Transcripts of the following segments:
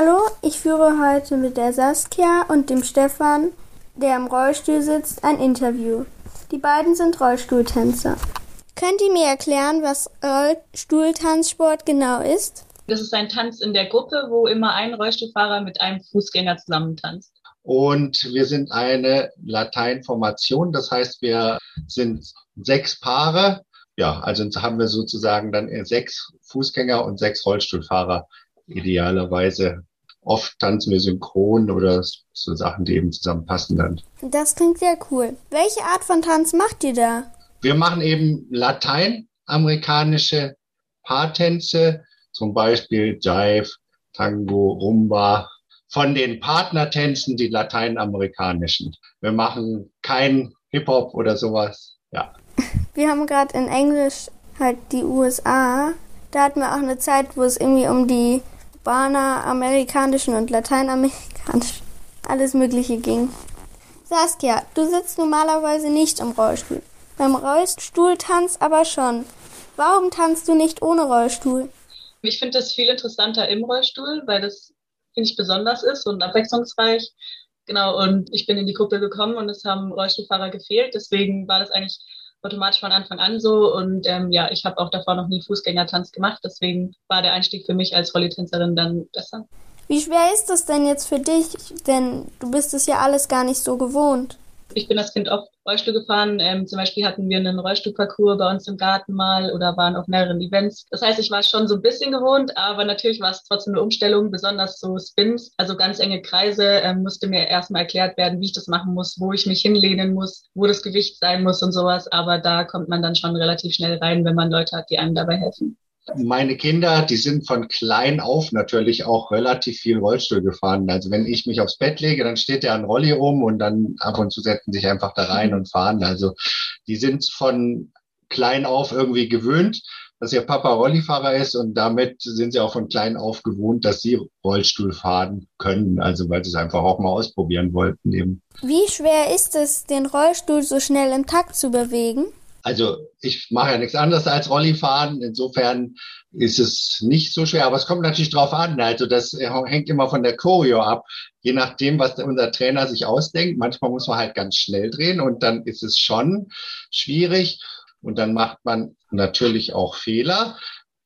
Hallo, ich führe heute mit der Saskia und dem Stefan, der im Rollstuhl sitzt, ein Interview. Die beiden sind Rollstuhltänzer. Könnt ihr mir erklären, was Rollstuhltanzsport genau ist? Das ist ein Tanz in der Gruppe, wo immer ein Rollstuhlfahrer mit einem Fußgänger zusammen tanzt. Und wir sind eine Lateinformation, das heißt, wir sind sechs Paare. Ja, also haben wir sozusagen dann sechs Fußgänger und sechs Rollstuhlfahrer idealerweise. Oft tanzen wir synchron oder so Sachen, die eben zusammenpassen dann. Das klingt sehr cool. Welche Art von Tanz macht ihr da? Wir machen eben lateinamerikanische Paartänze, zum Beispiel Jive, Tango, Rumba, von den Partnertänzen die lateinamerikanischen. Wir machen kein Hip-Hop oder sowas. Ja. Wir haben gerade in Englisch halt die USA. Da hatten wir auch eine Zeit, wo es irgendwie um die kubaner, amerikanischen und lateinamerikanischen alles Mögliche ging. Saskia, du sitzt normalerweise nicht im Rollstuhl. Beim Rollstuhltanz aber schon. Warum tanzt du nicht ohne Rollstuhl? Ich finde das viel interessanter im Rollstuhl, weil das, finde ich, besonders ist und abwechslungsreich. Genau, und ich bin in die Gruppe gekommen und es haben Rollstuhlfahrer gefehlt. Deswegen war das eigentlich automatisch von Anfang an so. Und ähm, ja, ich habe auch davor noch nie Fußgängertanz gemacht. Deswegen war der Einstieg für mich als Rollitänzerin dann besser. Wie schwer ist das denn jetzt für dich? Denn du bist es ja alles gar nicht so gewohnt. Ich bin als Kind oft Rollstuhl gefahren. Ähm, zum Beispiel hatten wir einen Rollstuhlparcours bei uns im Garten mal oder waren auf mehreren Events. Das heißt, ich war schon so ein bisschen gewohnt, aber natürlich war es trotzdem eine Umstellung, besonders so Spins, also ganz enge Kreise, ähm, musste mir erstmal erklärt werden, wie ich das machen muss, wo ich mich hinlehnen muss, wo das Gewicht sein muss und sowas. Aber da kommt man dann schon relativ schnell rein, wenn man Leute hat, die einem dabei helfen meine Kinder, die sind von klein auf natürlich auch relativ viel Rollstuhl gefahren. Also wenn ich mich aufs Bett lege, dann steht der an Rolli rum und dann ab und zu setzen sich einfach da rein und fahren. Also die sind von klein auf irgendwie gewöhnt, dass ihr Papa Rollifahrer ist und damit sind sie auch von klein auf gewohnt, dass sie Rollstuhl fahren können. Also weil sie es einfach auch mal ausprobieren wollten eben. Wie schwer ist es, den Rollstuhl so schnell im Takt zu bewegen? Also ich mache ja nichts anderes als Rolli fahren. Insofern ist es nicht so schwer. Aber es kommt natürlich drauf an. Also das hängt immer von der Choreo ab. Je nachdem, was unser Trainer sich ausdenkt. Manchmal muss man halt ganz schnell drehen und dann ist es schon schwierig. Und dann macht man natürlich auch Fehler.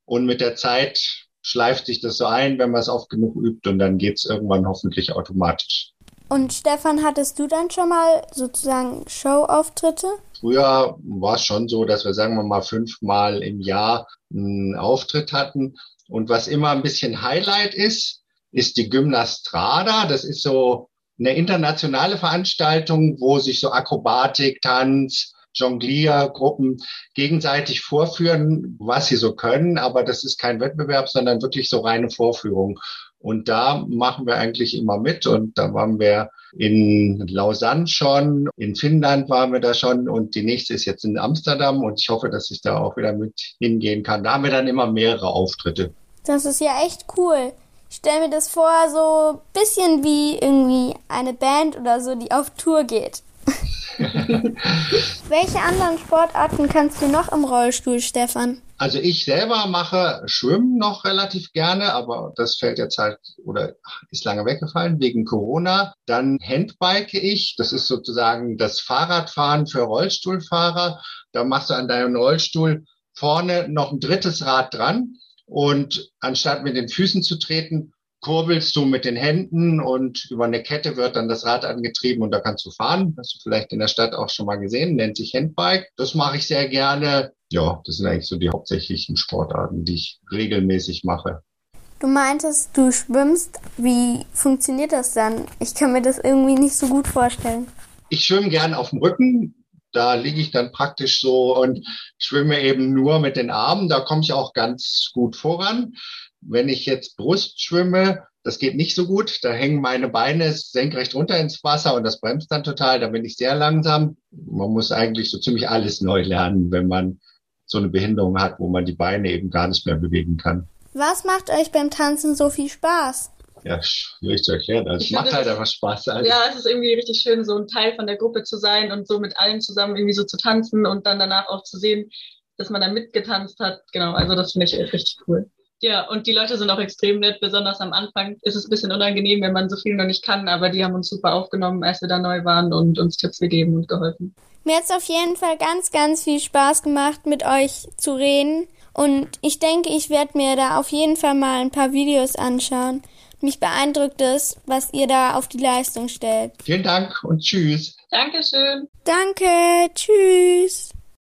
Und mit der Zeit schleift sich das so ein, wenn man es oft genug übt und dann geht es irgendwann hoffentlich automatisch. Und Stefan, hattest du dann schon mal sozusagen Showauftritte? Früher war es schon so, dass wir, sagen wir mal, fünfmal im Jahr einen Auftritt hatten. Und was immer ein bisschen Highlight ist, ist die Gymnastrada. Das ist so eine internationale Veranstaltung, wo sich so Akrobatik, Tanz, Jongliergruppen gegenseitig vorführen, was sie so können. Aber das ist kein Wettbewerb, sondern wirklich so reine Vorführung. Und da machen wir eigentlich immer mit. Und da waren wir in Lausanne schon, in Finnland waren wir da schon und die nächste ist jetzt in Amsterdam und ich hoffe, dass ich da auch wieder mit hingehen kann. Da haben wir dann immer mehrere Auftritte. Das ist ja echt cool. Ich stelle mir das vor, so bisschen wie irgendwie eine Band oder so, die auf Tour geht. Welche anderen Sportarten kannst du noch im Rollstuhl, Stefan? Also ich selber mache Schwimmen noch relativ gerne, aber das fällt jetzt halt oder ist lange weggefallen wegen Corona. Dann Handbike ich. Das ist sozusagen das Fahrradfahren für Rollstuhlfahrer. Da machst du an deinem Rollstuhl vorne noch ein drittes Rad dran und anstatt mit den Füßen zu treten, kurbelst du mit den Händen und über eine Kette wird dann das Rad angetrieben und da kannst du fahren. Hast du vielleicht in der Stadt auch schon mal gesehen, nennt sich Handbike. Das mache ich sehr gerne. Ja, das sind eigentlich so die hauptsächlichen Sportarten, die ich regelmäßig mache. Du meintest, du schwimmst. Wie funktioniert das dann? Ich kann mir das irgendwie nicht so gut vorstellen. Ich schwimme gern auf dem Rücken. Da liege ich dann praktisch so und schwimme eben nur mit den Armen. Da komme ich auch ganz gut voran. Wenn ich jetzt Brust schwimme, das geht nicht so gut. Da hängen meine Beine senkrecht runter ins Wasser und das bremst dann total. Da bin ich sehr langsam. Man muss eigentlich so ziemlich alles neu lernen, wenn man so eine Behinderung hat, wo man die Beine eben gar nicht mehr bewegen kann. Was macht euch beim Tanzen so viel Spaß? Ja, schwierig zu erklären. Also es macht halt einfach Spaß. Also. Ja, es ist irgendwie richtig schön, so ein Teil von der Gruppe zu sein und so mit allen zusammen irgendwie so zu tanzen und dann danach auch zu sehen, dass man da mitgetanzt hat. Genau, also das finde ich richtig cool Ja, und die Leute sind auch extrem nett. Besonders am Anfang ist es ein bisschen unangenehm, wenn man so viel noch nicht kann, aber die haben uns super aufgenommen, als wir da neu waren und uns Tipps gegeben und geholfen. Mir hat es auf jeden Fall ganz, ganz viel Spaß gemacht, mit euch zu reden. Und ich denke, ich werde mir da auf jeden Fall mal ein paar Videos anschauen. Mich beeindruckt es, was ihr da auf die Leistung stellt. Vielen Dank und tschüss. Dankeschön. Danke, tschüss.